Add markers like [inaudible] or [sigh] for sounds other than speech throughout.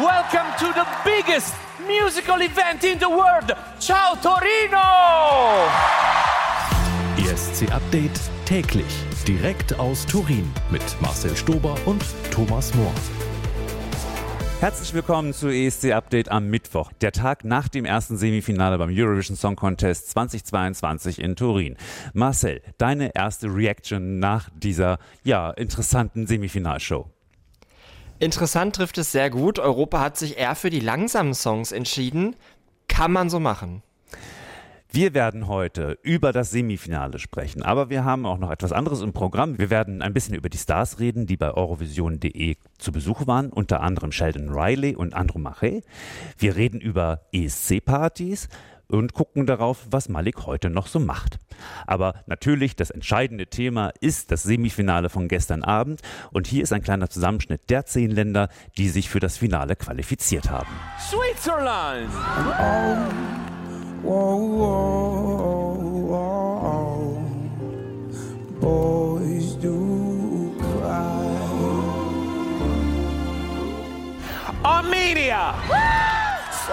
Welcome to the biggest musical event in the world. Ciao Torino! ESC Update täglich direkt aus Turin mit Marcel Stober und Thomas Mohr. Herzlich willkommen zu ESC Update am Mittwoch, der Tag nach dem ersten Semifinale beim Eurovision Song Contest 2022 in Turin. Marcel, deine erste Reaction nach dieser ja interessanten Semifinalshow. Interessant trifft es sehr gut. Europa hat sich eher für die langsamen Songs entschieden. Kann man so machen. Wir werden heute über das Semifinale sprechen, aber wir haben auch noch etwas anderes im Programm. Wir werden ein bisschen über die Stars reden, die bei Eurovision.de zu Besuch waren, unter anderem Sheldon Riley und Andromache. Wir reden über ESC-Partys und gucken darauf, was Malik heute noch so macht. Aber natürlich, das entscheidende Thema ist das Semifinale von gestern Abend und hier ist ein kleiner Zusammenschnitt der zehn Länder, die sich für das Finale qualifiziert haben. Switzerland! Whoa, whoa, whoa, boys do cry. Armenia! So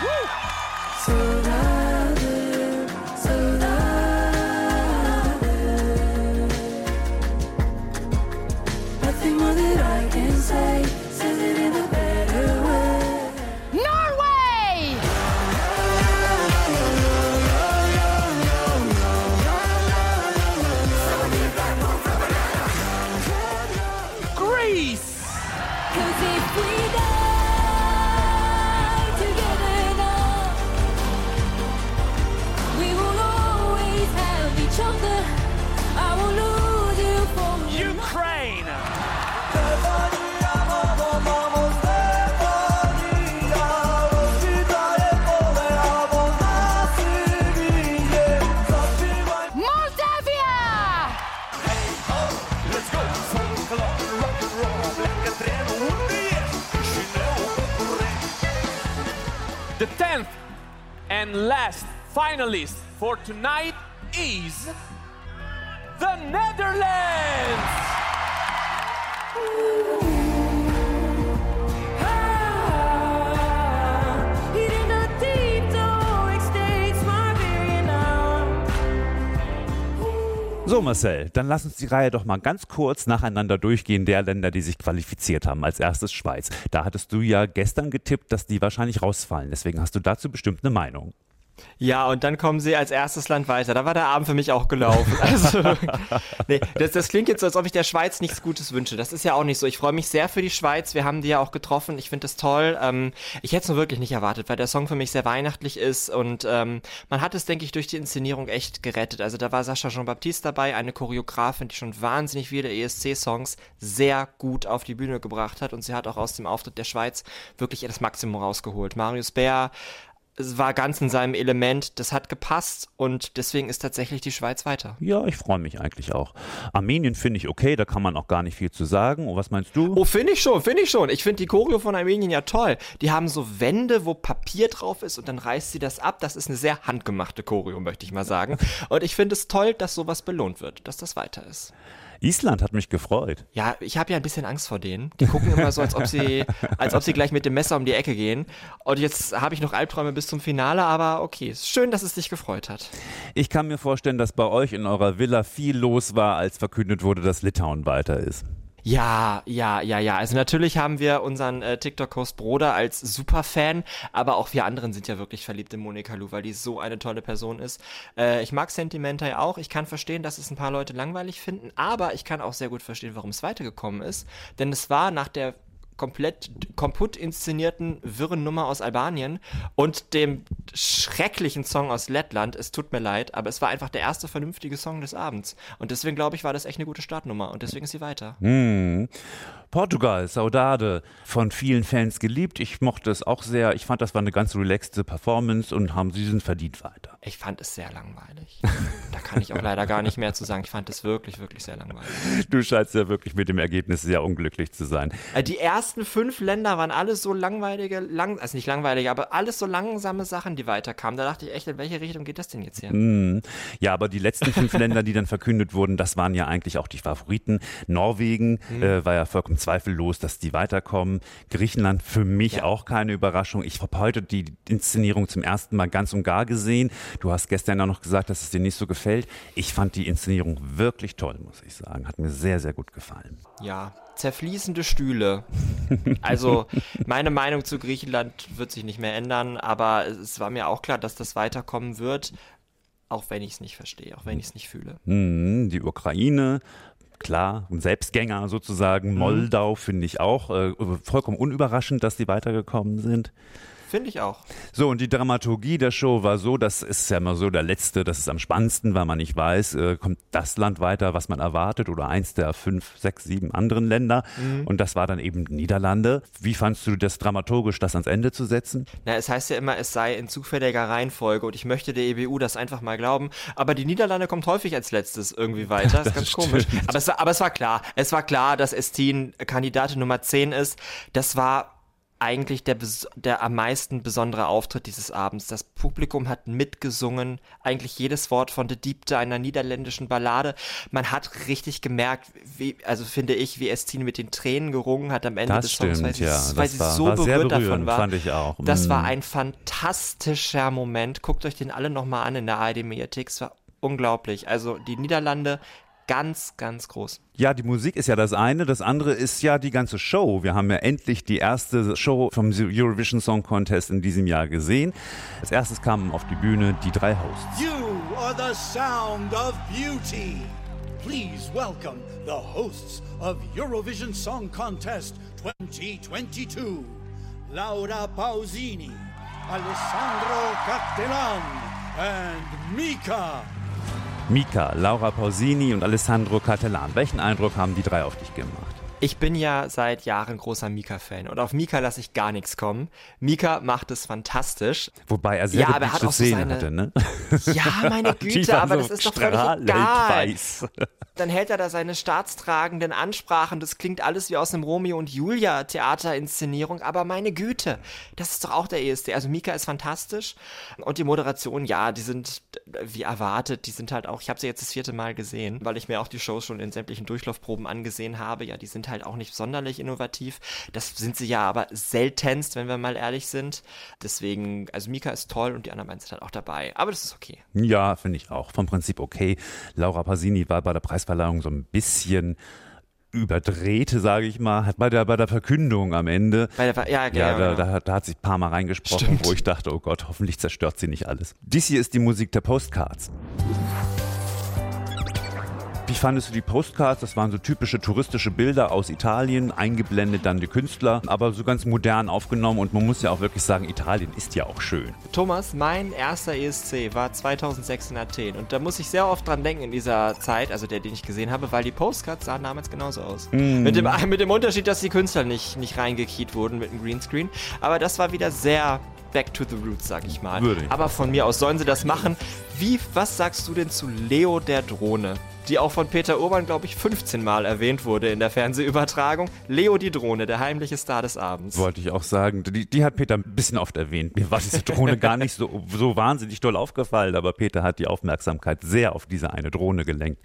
Portugal! And last finalist for tonight is the Netherlands! So Marcel, dann lass uns die Reihe doch mal ganz kurz nacheinander durchgehen der Länder, die sich qualifiziert haben. Als erstes Schweiz. Da hattest du ja gestern getippt, dass die wahrscheinlich rausfallen. Deswegen hast du dazu bestimmt eine Meinung. Ja, und dann kommen sie als erstes Land weiter. Da war der Abend für mich auch gelaufen. [laughs] Also, nee, das, das klingt jetzt so, als ob ich der Schweiz nichts Gutes wünsche. Das ist ja auch nicht so. Ich freue mich sehr für die Schweiz. Wir haben die ja auch getroffen. Ich finde das toll. Ähm, ich hätte es nur wirklich nicht erwartet, weil der Song für mich sehr weihnachtlich ist und ähm, man hat es, denke ich, durch die Inszenierung echt gerettet. Also da war Sascha Jean-Baptiste dabei, eine Choreografin, die schon wahnsinnig viele ESC-Songs sehr gut auf die Bühne gebracht hat und sie hat auch aus dem Auftritt der Schweiz wirklich das Maximum rausgeholt. Marius Bär, war ganz in seinem Element, das hat gepasst und deswegen ist tatsächlich die Schweiz weiter. Ja, ich freue mich eigentlich auch. Armenien finde ich okay, da kann man auch gar nicht viel zu sagen. Und was meinst du? Oh, finde ich schon, finde ich schon. Ich finde die Choreo von Armenien ja toll. Die haben so Wände, wo Papier drauf ist und dann reißt sie das ab. Das ist eine sehr handgemachte Choreo, möchte ich mal sagen. [laughs] Und ich finde es toll, dass sowas belohnt wird, dass das weiter ist. Island hat mich gefreut. Ja, ich habe ja ein bisschen Angst vor denen. Die gucken immer so, als ob sie, [laughs] als ob sie gleich mit dem Messer um die Ecke gehen. Und jetzt habe ich noch Albträume bis zum Finale, aber okay. Ist schön, dass es dich gefreut hat. Ich kann mir vorstellen, dass bei euch in eurer Villa viel los war, als verkündet wurde, dass Litauen weiter ist. Ja, ja, ja, ja. Also natürlich haben wir unseren äh, TikTok-Host Broder als Superfan, aber auch wir anderen sind ja wirklich verliebt in Monika Lu, weil die so eine tolle Person ist. Äh, ich mag Sentimental auch. Ich kann verstehen, dass es ein paar Leute langweilig finden, aber ich kann auch sehr gut verstehen, warum es weitergekommen ist. Denn es war nach der komplett kaputt inszenierten wirren Nummer aus Albanien und dem schrecklichen Song aus Lettland. Es tut mir leid, aber es war einfach der erste vernünftige Song des Abends. Und deswegen glaube ich, war das echt eine gute Startnummer und deswegen ist sie weiter. Hm. Portugal, Saudade, von vielen Fans geliebt. Ich mochte es auch sehr. Ich fand, das war eine ganz relaxte Performance und haben sie sind verdient weiter. Ich fand es sehr langweilig. da kann ich auch leider gar nicht mehr zu sagen. Ich fand es wirklich, wirklich sehr langweilig. Du scheinst ja wirklich mit dem Ergebnis sehr unglücklich zu sein. Äh, Die ersten fünf Länder waren alles so langweilige, lang, also nicht langweilige, aber alles so langsame Sachen, die weiterkamen. Da dachte ich echt, in welche Richtung geht das denn jetzt hier? Mhm. Ja, aber die letzten fünf Länder, die dann verkündet wurden, das waren ja eigentlich auch die Favoriten. Norwegen äh, war ja vollkommen zweifellos, dass die weiterkommen. Griechenland für mich Ja. auch keine Überraschung. Ich habe heute die Inszenierung zum ersten Mal ganz und gar gesehen. Du hast gestern ja noch gesagt, dass es dir nicht so gefällt. Ich fand die Inszenierung wirklich toll, muss ich sagen. Hat mir sehr, sehr gut gefallen. Ja, zerfließende Stühle. [laughs] Also, meine Meinung zu Griechenland wird sich nicht mehr ändern, aber es war mir auch klar, dass das weiterkommen wird, auch wenn ich es nicht verstehe, auch wenn ich es nicht fühle. Mhm, die Ukraine, klar, ein Selbstgänger sozusagen. Moldau finde ich auch äh, vollkommen unüberraschend, dass die weitergekommen sind. Finde ich auch. So, und die Dramaturgie der Show war so, das ist ja immer so der letzte, das ist am spannendsten, weil man nicht weiß, äh, kommt das Land weiter, was man erwartet, oder eins der fünf, sechs, sieben anderen Länder. Und das war dann eben Niederlande. Wie fandst du das dramaturgisch, das ans Ende zu setzen? Na, es heißt ja immer, es sei in zufälliger Reihenfolge und ich möchte der EBU das einfach mal glauben. Aber die Niederlande kommt häufig als letztes irgendwie weiter. Das [laughs] ist ganz komisch. Aber es, war, aber es war klar. Es war klar, dass Estin Kandidatin Nummer 10 ist. Das war eigentlich der, der am meisten besondere Auftritt dieses Abends. Das Publikum hat mitgesungen, eigentlich jedes Wort von De Diepte, einer niederländischen Ballade. Man hat richtig gemerkt, wie, also finde ich, wie Estin mit den Tränen gerungen hat am Ende Das des Songs, weil stimmt, sie, ja. weil sie war- so war berührt davon war. fand ich auch. Das war Mm. ein fantastischer Moment. Guckt euch den alle nochmal an in der ARD-Mediathek. Es war unglaublich. Also die Niederlande ganz, ganz groß. Ja, die Musik ist ja das eine, das andere ist ja die ganze Show. Wir haben ja endlich die erste Show vom Eurovision Song Contest in diesem Jahr gesehen. Als erstes kamen auf die Bühne die drei Hosts. You are the sound of beauty. Please welcome the hosts of Eurovision Song Contest 2022 Laura Pausini, Alessandro Cattelan, and Mika. Mika, Laura Pausini und Alessandro Cattelan. Welchen Eindruck haben die drei auf dich gemacht? Ich bin ja seit Jahren großer Mika-Fan und auf Mika lasse ich gar nichts kommen. Mika macht es fantastisch. Wobei er sehr Ja, aber er hat auch so seine- hatte, ne? [laughs] Ja, meine [laughs] Güte, aber so das ist doch völlig egal. weiß. [laughs] Dann hält er da seine staatstragenden Ansprachen. Das klingt alles wie aus einem Romeo und Julia Theaterinszenierung. Aber meine Güte, das ist doch auch der ESC. Also Mika ist fantastisch. Und die Moderation, ja, die sind wie erwartet. Die sind halt auch, ich habe sie jetzt das vierte Mal gesehen, weil ich mir auch die Shows schon in sämtlichen Durchlaufproben angesehen habe. Ja, die sind halt auch nicht sonderlich innovativ. Das sind sie ja aber seltenst, wenn wir mal ehrlich sind. Deswegen, also Mika ist toll und die anderen beiden sind halt auch dabei. Aber das ist okay. Ja, finde ich auch. Vom Prinzip okay. Laura Pausini war bei der Preisverleihung so ein bisschen überdrehte, sage ich mal, hat bei der, bei der Verkündung am Ende. Bei der, ja, Ja, genau, da, genau. da, hat- da hat sich ein paar Mal reingesprochen, Stimmt. wo ich dachte, oh Gott, hoffentlich zerstört sie nicht alles. Dies hier ist die Musik der Postcards. Wie fandest du die Postcards? Das waren so typische touristische Bilder aus Italien, eingeblendet dann die Künstler, aber so ganz modern aufgenommen und man muss ja auch wirklich sagen, Italien ist ja auch schön. Thomas, mein erster ESC war 2006 in Athen und da muss ich sehr oft dran denken in dieser Zeit, also der, den ich gesehen habe, weil die Postcards sahen damals genauso aus. Mit, dem, [laughs] mit dem Unterschied, dass die Künstler nicht, nicht reingekiet wurden mit dem Greenscreen, aber das war wieder sehr back to the roots, sag ich mal. Würde ich. Aber von mir aus sollen sie das machen. Wie, was sagst du denn zu Leo der Drohne? Die auch von Peter Urban, glaube ich, 15 Mal erwähnt wurde in der Fernsehübertragung. Leo die Drohne, der heimliche Star des Abends. Wollte ich auch sagen. Die, die hat Peter ein bisschen oft erwähnt. Mir war diese Drohne gar nicht so, so wahnsinnig doll aufgefallen, aber Peter hat die Aufmerksamkeit sehr auf diese eine Drohne gelenkt,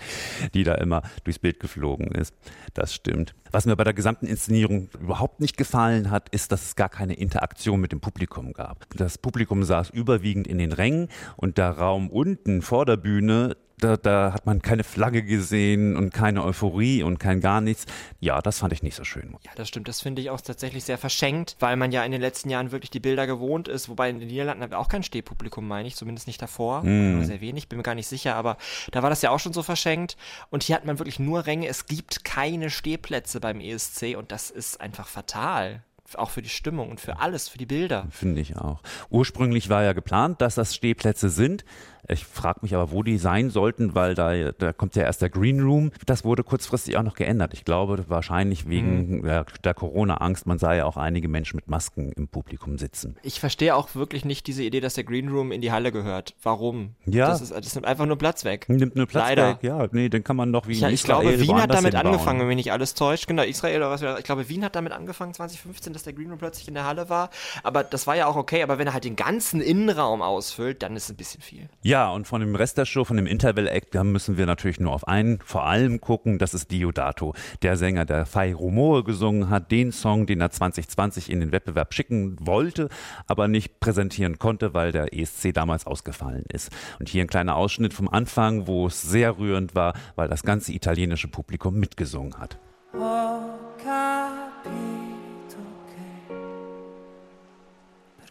die da immer durchs Bild geflogen ist. Das stimmt. Was mir bei der gesamten Inszenierung überhaupt nicht gefallen hat, ist, dass es gar keine Interaktion mit dem Publikum gab. Das Publikum saß überwiegend in den Rängen und der Raum unten vor der Bühne, da, da hat man keine Flagge gesehen und keine Euphorie und kein gar nichts. Ja, das fand ich nicht so schön. Ja, das stimmt. Das finde ich auch tatsächlich sehr verschenkt, weil man ja in den letzten Jahren wirklich die Bilder gewohnt ist. Wobei in den Niederlanden haben wir auch kein Stehpublikum, meine ich, zumindest nicht davor. Oder Sehr wenig, bin mir gar nicht sicher, aber da war das ja auch schon so verschenkt. Und hier hat man wirklich nur Ränge. Es gibt keine Stehplätze beim ESC und das ist einfach fatal. Auch für die Stimmung und für alles, für die Bilder. Finde ich auch. Ursprünglich war ja geplant, dass das Stehplätze sind. Ich frage mich aber, wo die sein sollten, weil da, da kommt ja erst der Green Room. Das wurde kurzfristig auch noch geändert. Ich glaube, wahrscheinlich wegen Mhm. der, der Corona-Angst. Man sah ja auch einige Menschen mit Masken im Publikum sitzen. Ich verstehe auch wirklich nicht diese Idee, dass der Green Room in die Halle gehört. Warum? Ja. Das, ist, das nimmt einfach nur Platz weg. Nimmt nur Platz Leider. weg. Ja, nee, den kann man doch wie Ja, ich Israel glaube, Wien hat damit angefangen, wenn mich nicht alles täuscht. Genau, Israel oder was. Ich glaube, Wien hat damit angefangen, 2015, dass der Green Room plötzlich in der Halle war. Aber das war ja auch okay. Aber wenn er halt den ganzen Innenraum ausfüllt, dann ist es ein bisschen viel. Ja, und von dem Rest der Show, von dem Interval-Act, da müssen wir natürlich nur auf einen vor allem gucken. Das ist Diodato, der Sänger, der Fai Rumore gesungen hat, den Song, den er 2020 in den Wettbewerb schicken wollte, aber nicht präsentieren konnte, weil der ESC damals ausgefallen ist. Und hier ein kleiner Ausschnitt vom Anfang, wo es sehr rührend war, weil das ganze italienische Publikum mitgesungen hat. Ho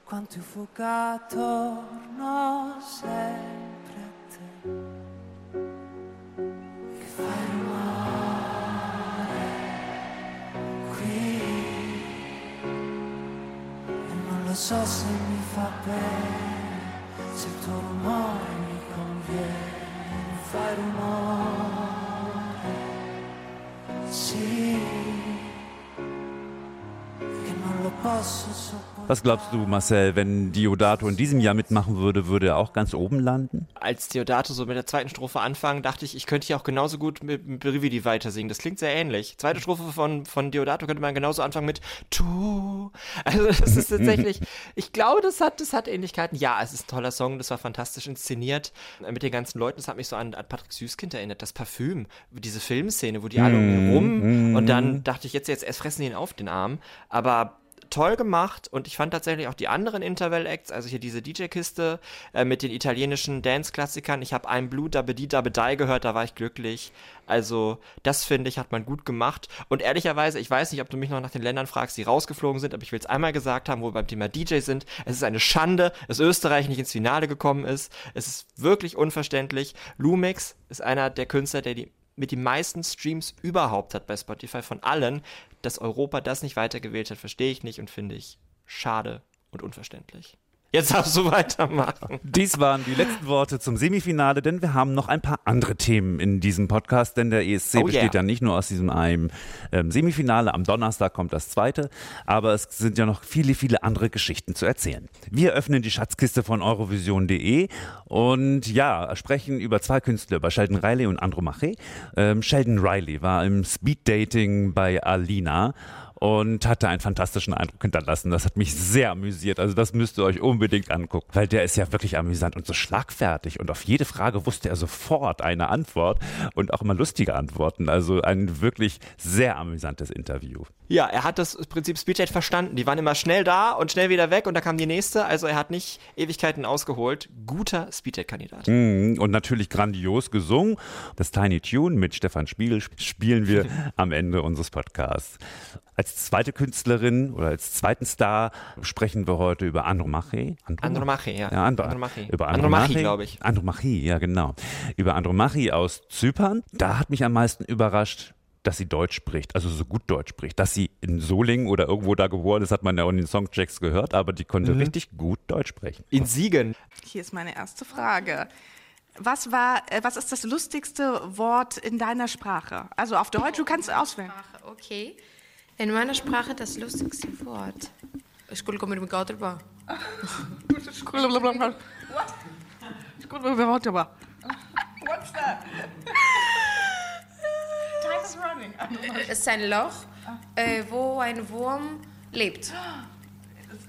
quanto io fuga torno sempre a te. Che fai rumore qui e non lo so se mi fa bene, se il tuo rumore mi conviene. Fai rumore, sì, Was glaubst du, Marcel, wenn Diodato in diesem Jahr mitmachen würde, würde er auch ganz oben landen? Als Deodato so mit der zweiten Strophe anfangen, dachte ich, ich könnte hier auch genauso gut mit, mit Brividi weitersingen. Das klingt sehr ähnlich. Zweite Strophe von, von Deodato könnte man genauso anfangen mit Tu. Also das ist tatsächlich, [laughs] ich glaube, das hat, das hat Ähnlichkeiten. Ja, es ist ein toller Song, das war fantastisch inszeniert äh, mit den ganzen Leuten. Das hat mich so an, an Patrick Süßkind erinnert. Das Parfüm, diese Filmszene, wo die alle um ihn rum und dann dachte ich, jetzt, jetzt erst fressen die ihn auf den Arm. Aber toll gemacht und ich fand tatsächlich auch die anderen Interval-Acts, also hier diese DJ-Kiste äh, mit den italienischen Dance-Klassikern. Ich habe ein Blue Dabbe Di Dabbe Die gehört, da war ich glücklich. Also das finde ich, hat man gut gemacht. Und ehrlicherweise, ich weiß nicht, ob du mich noch nach den Ländern fragst, die rausgeflogen sind, aber ich will es einmal gesagt haben, wo wir beim Thema DJ sind. Es ist eine Schande, dass Österreich nicht ins Finale gekommen ist. Es ist wirklich unverständlich. Lumix ist einer der Künstler, der die mit den meisten Streams überhaupt hat bei Spotify von allen, dass Europa das nicht weitergewählt hat, verstehe ich nicht und finde ich schade und unverständlich. Jetzt darfst du weitermachen. Dies waren die letzten Worte zum Semifinale, denn wir haben noch ein paar andere Themen in diesem Podcast, denn der ESC Oh besteht yeah. ja nicht nur aus diesem einen ähm, Semifinale, am Donnerstag kommt das zweite, aber es sind ja noch viele, viele andere Geschichten zu erzählen. Wir öffnen die Schatzkiste von Eurovision.de und ja, sprechen über zwei Künstler, über Sheldon Riley und Andromache. Ähm, Sheldon Riley war im Speeddating bei Alina und hatte einen fantastischen Eindruck hinterlassen. Das hat mich sehr amüsiert. Also das müsst ihr euch unbedingt angucken, weil der ist ja wirklich amüsant und so schlagfertig und auf jede Frage wusste er sofort eine Antwort und auch immer lustige Antworten. Also ein wirklich sehr amüsantes Interview. Ja, er hat das Prinzip Speeddate verstanden. Die waren immer schnell da und schnell wieder weg und da kam die nächste. Also er hat nicht Ewigkeiten ausgeholt. Guter Speeddate-Kandidat. Mhm, Und natürlich grandios gesungen. Das Tiny Tune mit Stefan Spiegel sp- spielen wir [laughs] am Ende unseres Podcasts. Als zweite Künstlerin oder als zweiten Star sprechen wir heute über Andromache. Andromache, ja. Ja, Andro Andromache. Über Andromache, glaube ich. Andromache, ja genau. Über Andromache aus Zypern. Da hat mich am meisten überrascht, dass sie Deutsch spricht, also so gut Deutsch spricht. Dass sie in Solingen oder irgendwo da geboren ist, hat man ja auch in den Songchecks gehört, aber die konnte richtig gut Deutsch sprechen. In Siegen. Hier ist meine erste Frage. Was war, äh, was ist das lustigste Wort in deiner Sprache? Also auf Deutsch, du kannst auswählen. Sprache, okay. In meiner Sprache das lustigste Wort. Ich will kommen mit dem Gauterbau. What's that? Time is running. Es ist ein Loch, äh, wo ein Wurm lebt.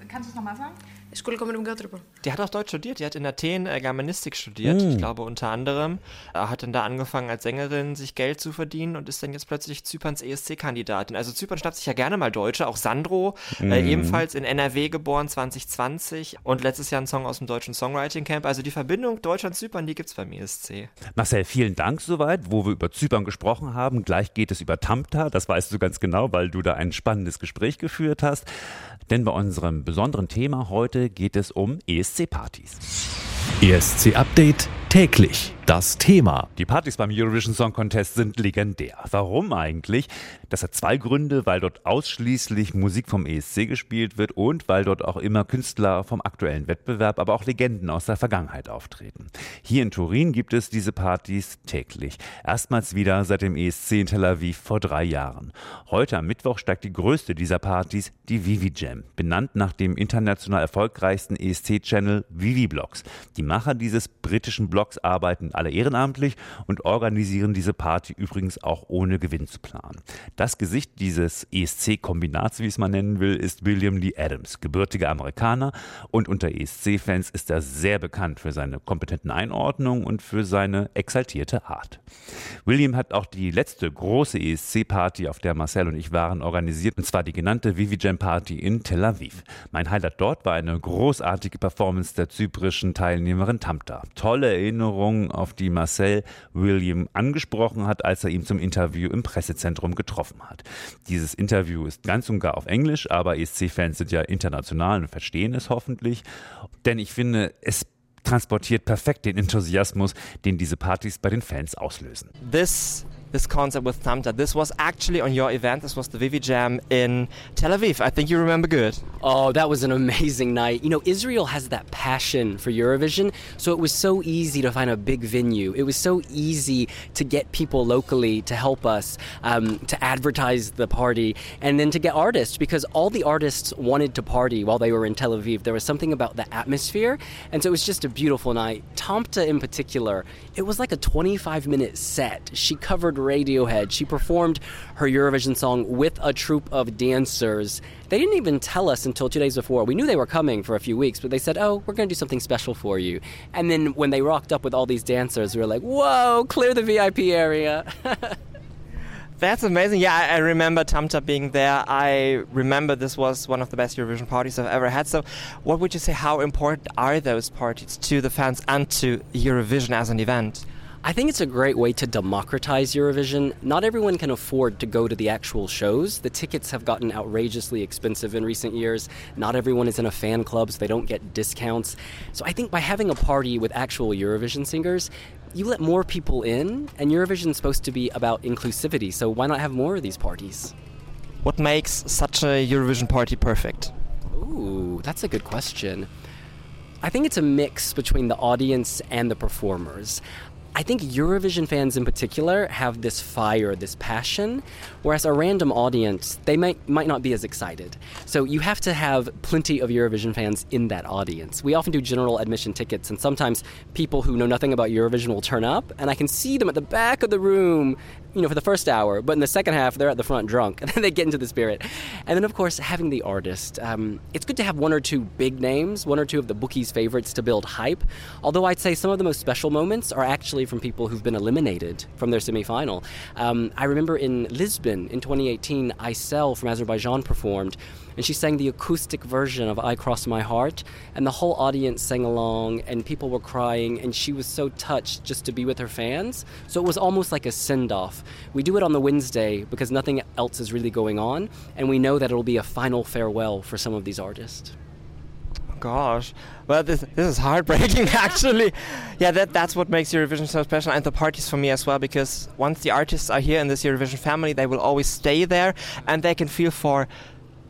Kannst du es nochmal sagen? Ich will kommen mit dem Gauterbau. Die hat auch Deutsch studiert. Die hat in Athen äh, Germanistik studiert, Hm. ich glaube unter anderem. Äh, hat dann da angefangen als Sängerin sich Geld zu verdienen und ist dann jetzt plötzlich Zyperns ESC-Kandidatin. Also Zypern schnappt sich ja gerne mal Deutsche. Auch Sandro, Hm. äh, ebenfalls in NRW geboren 2020 und letztes Jahr ein Song aus dem deutschen Songwriting Camp. Also die Verbindung Deutschland-Zypern, die gibt's beim ESC. Marcel, vielen Dank soweit, wo wir über Zypern gesprochen haben. Gleich geht es über Tamta, das weißt du ganz genau, weil du da ein spannendes Gespräch geführt hast. Denn bei unserem besonderen Thema heute geht es um E ESC-Partys. ESC Update Täglich das Thema. Die Partys beim Eurovision Song Contest sind legendär. Warum eigentlich? Das hat zwei Gründe, weil dort ausschließlich Musik vom ESC gespielt wird und weil dort auch immer Künstler vom aktuellen Wettbewerb, aber auch Legenden aus der Vergangenheit auftreten. Hier in Turin gibt es diese Partys täglich. Erstmals wieder seit dem ESC in Tel Aviv vor drei Jahren. Heute am Mittwoch steigt die größte dieser Partys, die Vivi Jam, benannt nach dem international erfolgreichsten ESC-Channel Vivi Blogs. Die Macher dieses britischen Blogs arbeiten alle ehrenamtlich und organisieren diese Party übrigens auch ohne Gewinn zu planen. Das Gesicht dieses ESC-Kombinats, wie es man nennen will, ist William Lee Adams, gebürtiger Amerikaner und unter ESC-Fans ist er sehr bekannt für seine kompetenten Einordnungen und für seine exaltierte Art. William hat auch die letzte große ESC-Party, auf der Marcel und ich waren, organisiert, und zwar die genannte Vivi Jam Party in Tel Aviv. Mein Highlight dort war eine großartige Performance der zyprischen Teilnehmerin Tamta. Tolle Erinnerungen auf die Marcel William angesprochen hat, als er ihn zum Interview im Pressezentrum getroffen hat. Dieses Interview ist ganz und gar auf Englisch, aber ESC-Fans sind ja international und verstehen es hoffentlich. Denn ich finde, es transportiert perfekt den Enthusiasmus, den diese Partys bei den Fans auslösen. This this concept with Tamta. This was actually on your event. This was the Vivi Jam in Tel Aviv. I think you remember good. Oh, that was an amazing night. You know, Israel has that passion for Eurovision, so it was so easy to find a big venue. It was so easy to get people locally to help us, um, to advertise the party, and then to get artists because all the artists wanted to party while they were in Tel Aviv. There was something about the atmosphere, and so it was just a beautiful night. Tamta, in particular, it was like a 25 minute set. She covered Radiohead. She performed her Eurovision song with a troupe of dancers. They didn't even tell us until two days before. We knew they were coming for a few weeks, but they said, Oh, we're going to do something special for you. And then when they rocked up with all these dancers, we were like, Whoa, clear the VIP area. [laughs] That's amazing. Yeah, I, I remember Tamta being there. I remember this was one of the best Eurovision parties I've ever had. So, what would you say? How important are those parties to the fans and to Eurovision as an event? I think it's a great way to democratize Eurovision. Not everyone can afford to go to the actual shows. The tickets have gotten outrageously expensive in recent years. Not everyone is in a fan club, so they don't get discounts. So I think by having a party with actual Eurovision singers, you let more people in, and Eurovision is supposed to be about inclusivity, so why not have more of these parties? What makes such a Eurovision party perfect? Ooh, that's a good question. I think it's a mix between the audience and the performers. I think Eurovision fans in particular have this fire, this passion, whereas a random audience, they might might not be as excited. So you have to have plenty of Eurovision fans in that audience. We often do general admission tickets and sometimes people who know nothing about Eurovision will turn up and I can see them at the back of the room, you know, for the first hour, but in the second half they're at the front drunk [laughs] and then they get into the spirit. And then of course having the artist. Um, it's good to have one or two big names, one or two of the bookies' favorites to build hype. Although I'd say some of the most special moments are actually from people who've been eliminated from their semifinal. Um, I remember in Lisbon in 2018, Aysel from Azerbaijan performed, and she sang the acoustic version of I Cross My Heart, and the whole audience sang along, and people were crying, and she was so touched just to be with her fans. So it was almost like a send off. We do it on the Wednesday because nothing else is really going on, and we know that it'll be a final farewell for some of these artists gosh. Well, this this is heartbreaking, [laughs] actually. yeah, that that's what makes Eurovision so special, and the parties for me as well. Because once the artists are here in this Eurovision family, they will always stay there, and they can feel for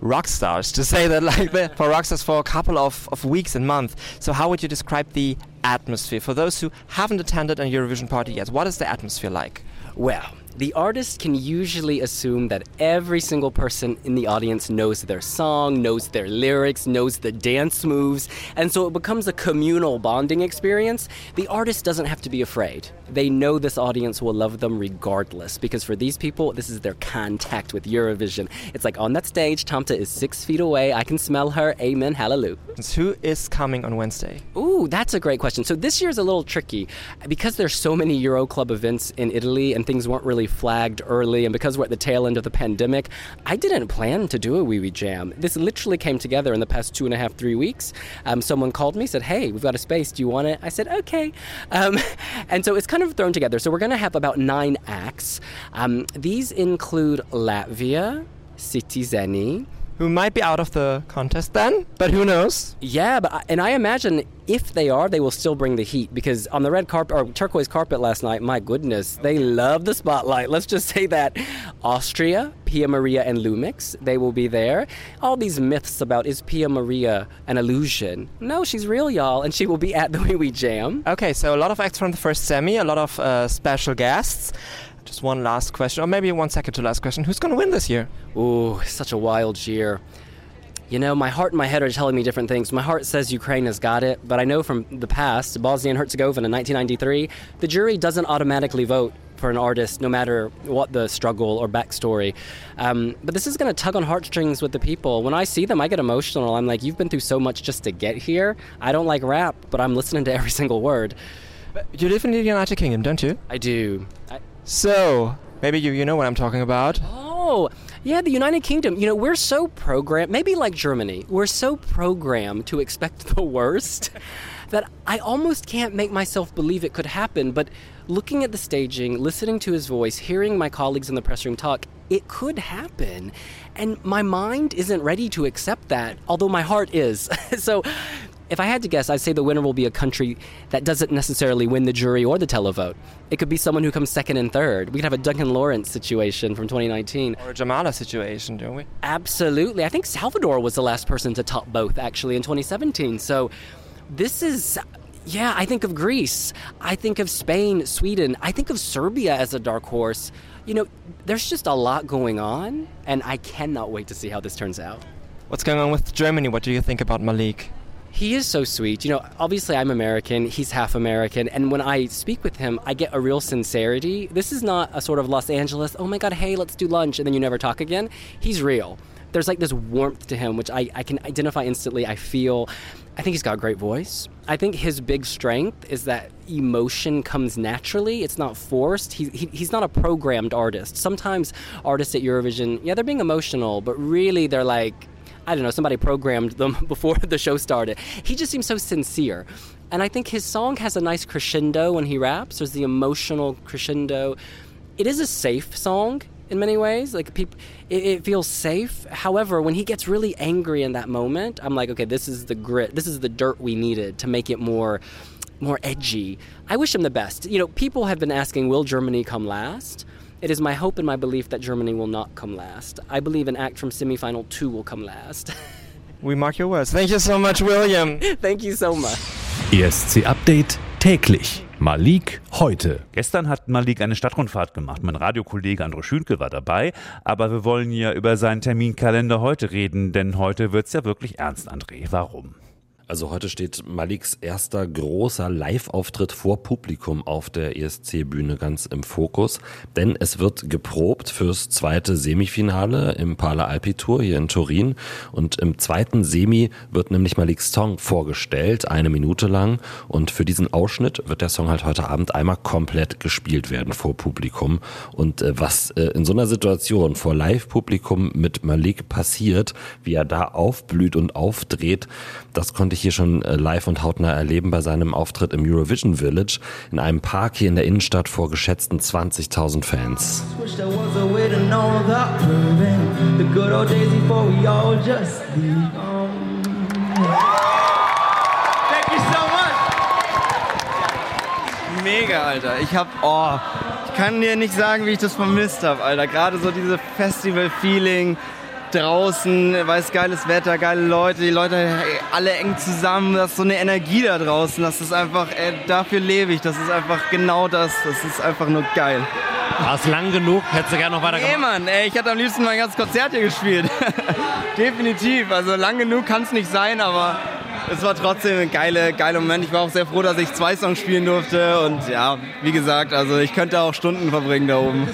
rock stars to say that [laughs] like that for rock stars for a couple of, of weeks and months. So how would you describe the atmosphere for those who haven't attended a Eurovision party yet? What is the atmosphere like? Well, the artist can usually assume that every single person in the audience knows their song, knows their lyrics, knows the dance moves, and so it becomes a communal bonding experience. The artist doesn't have to be afraid. They know this audience will love them regardless, because for these people, this is their contact with Eurovision. It's like on that stage, Tamta is six feet away. I can smell her. Amen. Hallelujah. Who is coming on Wednesday? Ooh, that's a great question. So this year's a little tricky because there's so many Euro Club events in Italy and things weren't really flagged early, and because we're at the tail end of the pandemic, I didn't plan to do a Wee Wee Jam. This literally came together in the past two and a half, three weeks. Um, someone called me, said, "Hey, we've got a space. Do you want it?" I said, "Okay," um, [laughs] and so it's kind of thrown together. So we're going to have about nine acts. Um, these include Latvia, Citizeni, who might be out of the contest then, but who knows? Yeah, but I, and I imagine if they are, they will still bring the heat because on the red carpet or turquoise carpet last night, my goodness, they love the spotlight. [laughs] Let's just say that Austria, Pia Maria, and Lumix, they will be there. All these myths about is Pia Maria an illusion? No, she's real, y'all, and she will be at the [laughs] Wee Wee Jam. Okay, so a lot of acts from the first semi, a lot of uh, special guests. Just one last question, or maybe one second to last question. Who's going to win this year? Ooh, such a wild year. You know, my heart and my head are telling me different things. My heart says Ukraine has got it, but I know from the past, Bosnia and Herzegovina in 1993, the jury doesn't automatically vote for an artist no matter what the struggle or backstory. Um, but this is going to tug on heartstrings with the people. When I see them, I get emotional. I'm like, you've been through so much just to get here. I don't like rap, but I'm listening to every [laughs] single word. But you live in the United Kingdom, don't you? I do. I, So, maybe you, you know what I'm talking about. Oh, yeah, the United Kingdom. You know, we're so programmed, maybe like Germany, we're so programmed to expect [laughs] the worst that I almost can't make myself believe it could happen. But looking at the staging, listening to his voice, hearing my colleagues in the press room talk, it could happen. And my mind isn't ready to accept that, although my heart is. [laughs] so, if I had to guess, I'd say the winner will be a country that doesn't necessarily win the jury or the televote. It could be someone who comes second and third. We could have a Duncan Lawrence situation from 2019. Or a Jamala situation, don't we? Absolutely. I think Salvador was the last person to top both, actually, in 2017. So this is. Yeah, I think of Greece. I think of Spain, Sweden. I think of Serbia as a dark horse. You know, there's just a lot going on, and I cannot wait to see how this turns out. What's going on with Germany? What do you think about Malik? He is so sweet. You know, obviously I'm American, he's half American, and when I speak with him, I get a real sincerity. This is not a sort of Los Angeles, oh my god, hey, let's do lunch, and then you never talk again. He's real. There's like this warmth to him, which I, I can identify instantly. I feel. I think he's got a great voice. I think his big strength is that emotion comes naturally. It's not forced. He, he, he's not a programmed artist. Sometimes artists at Eurovision, yeah, they're being emotional, but really they're like, I don't know, somebody programmed them [laughs] before the show started. He just seems so sincere. And I think his song has a nice crescendo when he raps. There's the emotional crescendo. It is a safe song in many ways. Like it, it feels safe. However, when he gets really angry in that moment, I'm like, okay, this is the grit. This is the dirt we needed to make it more, more edgy. I wish him the best. You know, people have been asking, will Germany come last? It is my hope and my belief that Germany will not come last. I believe an act from semifinal two will come last. [laughs] We mark your words. Thank you so much, William. [laughs] Thank you so much. ESC Update täglich. Malik heute. Gestern hat Malik eine Stadtrundfahrt gemacht. Mein Radiokollege André Schünke war dabei. Aber wir wollen ja über seinen Terminkalender heute reden, denn heute wird's ja wirklich ernst, André. Warum? Also heute steht Maliks erster großer Live-Auftritt vor Publikum auf der ESC-Bühne ganz im Fokus, denn es wird geprobt fürs zweite Semifinale im Pala Alpi Tour hier in Turin. Und im zweiten Semi wird nämlich Maliks Song vorgestellt, eine Minute lang. Und für diesen Ausschnitt wird der Song halt heute Abend einmal komplett gespielt werden vor Publikum. Und äh, was äh, in so einer Situation vor Live-Publikum mit Malik passiert, wie er da aufblüht und aufdreht, das konnte ich hier schon äh, live und hautnah erleben bei seinem Auftritt im Eurovision Village in einem Park hier in der Innenstadt vor geschätzten 20.000 Fans. Mega, Alter. Ich hab, oh, ich kann dir nicht sagen, wie ich das vermisst habe, Alter. Gerade so diese Festival-Feeling draußen, weiß geiles Wetter, geile Leute, die Leute alle eng zusammen, das ist so eine Energie da draußen, das ist einfach, ey, dafür lebe ich, das ist einfach genau das, das ist einfach nur geil. War es lang genug? Hättest du gerne noch weiter Nee? Mann, ey, ich hätte am liebsten mein ganzes Konzert hier gespielt. [laughs] Definitiv, also lang genug kann es nicht sein, aber es war trotzdem ein geiler geile Moment. Ich war auch sehr froh, dass ich zwei Songs spielen durfte und ja, wie gesagt, also ich könnte auch Stunden verbringen da oben.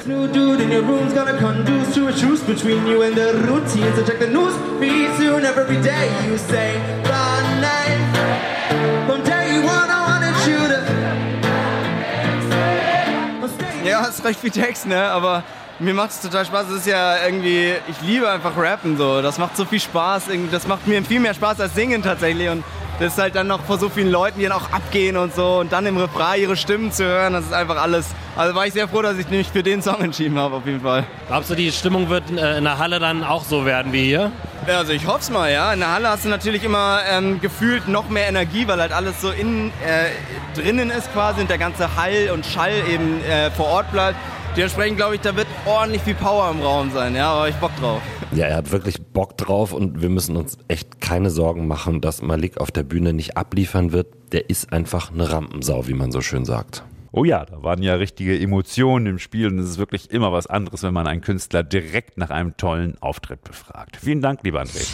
Ja, ist recht viel Text, ne? Aber mir macht es total Spaß. Es ist ja irgendwie, ich liebe einfach Rappen so. Das macht so viel Spaß. Das macht mir viel mehr Spaß als Singen tatsächlich. Und das ist halt dann noch vor so vielen Leuten, die dann auch abgehen und so. Und dann im Refrain ihre Stimmen zu hören, das ist einfach alles. Also war ich sehr froh, dass ich mich für den Song entschieden habe, auf jeden Fall. Glaubst du, die Stimmung wird äh, in der Halle dann auch so werden wie hier? Ja, Also ich hoff's mal, ja. In der Halle hast du natürlich immer ähm, gefühlt noch mehr Energie, weil halt alles so in, äh, drinnen ist quasi und der ganze Hall und Schall eben äh, vor Ort bleibt. Dementsprechend glaube ich, da wird ordentlich viel Power im Raum sein, ja, aber ich Bock drauf. Ja, er hat wirklich Bock drauf und wir müssen uns echt keine Sorgen machen, dass Malik auf der Bühne nicht abliefern wird. Der ist einfach eine Rampensau, wie man so schön sagt. Oh ja, da waren ja richtige Emotionen im Spiel und es ist wirklich immer was anderes, wenn man einen Künstler direkt nach einem tollen Auftritt befragt. Vielen Dank, lieber André.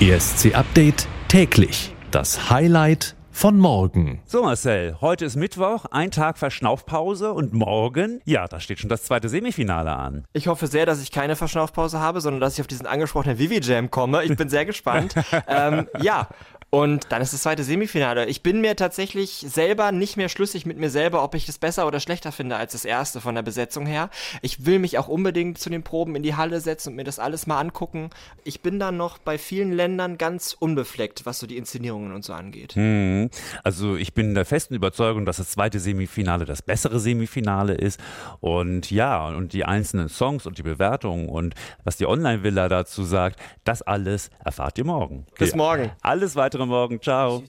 ESC Update täglich. Das Highlight von morgen. So Marcel, heute ist Mittwoch, ein Tag Verschnaufpause und morgen, ja, da steht schon das zweite Semifinale an. Ich hoffe sehr, dass ich keine Verschnaufpause habe, sondern dass ich auf diesen angesprochenen Vivi Jam komme. Ich bin sehr gespannt. [laughs] ähm, ja. Und dann ist das zweite Semifinale. Ich bin mir tatsächlich selber nicht mehr schlüssig mit mir selber, ob ich es besser oder schlechter finde als das erste von der Besetzung her. Ich will mich auch unbedingt zu den Proben in die Halle setzen und mir das alles mal angucken. Ich bin da noch bei vielen Ländern ganz unbefleckt, was so die Inszenierungen und so angeht. Hm. Also ich bin der festen Überzeugung, dass das zweite Semifinale das bessere Semifinale ist. Und ja, und die einzelnen Songs und die Bewertungen und was die Online-Villa dazu sagt, das alles erfahrt ihr morgen. Bis morgen. Alles weitere morgen. Ciao.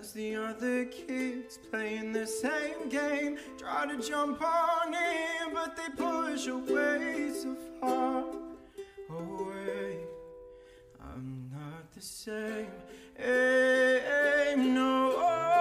as the other kids playing the same game. Try to jump on in, but they push away so far away. I'm not the same. No,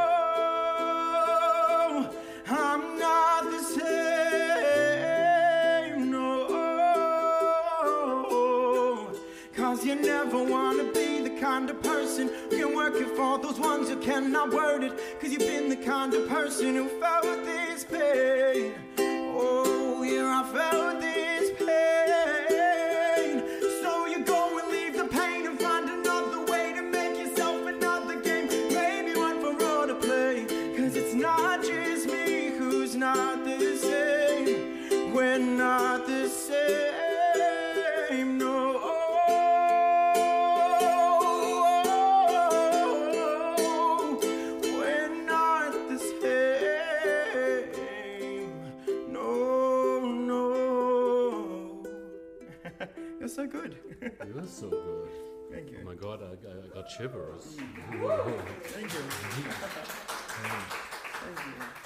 for those ones who cannot word it. Cause you've been the kind of person who felt this pain. Oh, yeah, I felt this It was so good. Thank you. Oh my God, I, I, got shivers. Thank you. [laughs] Thank you.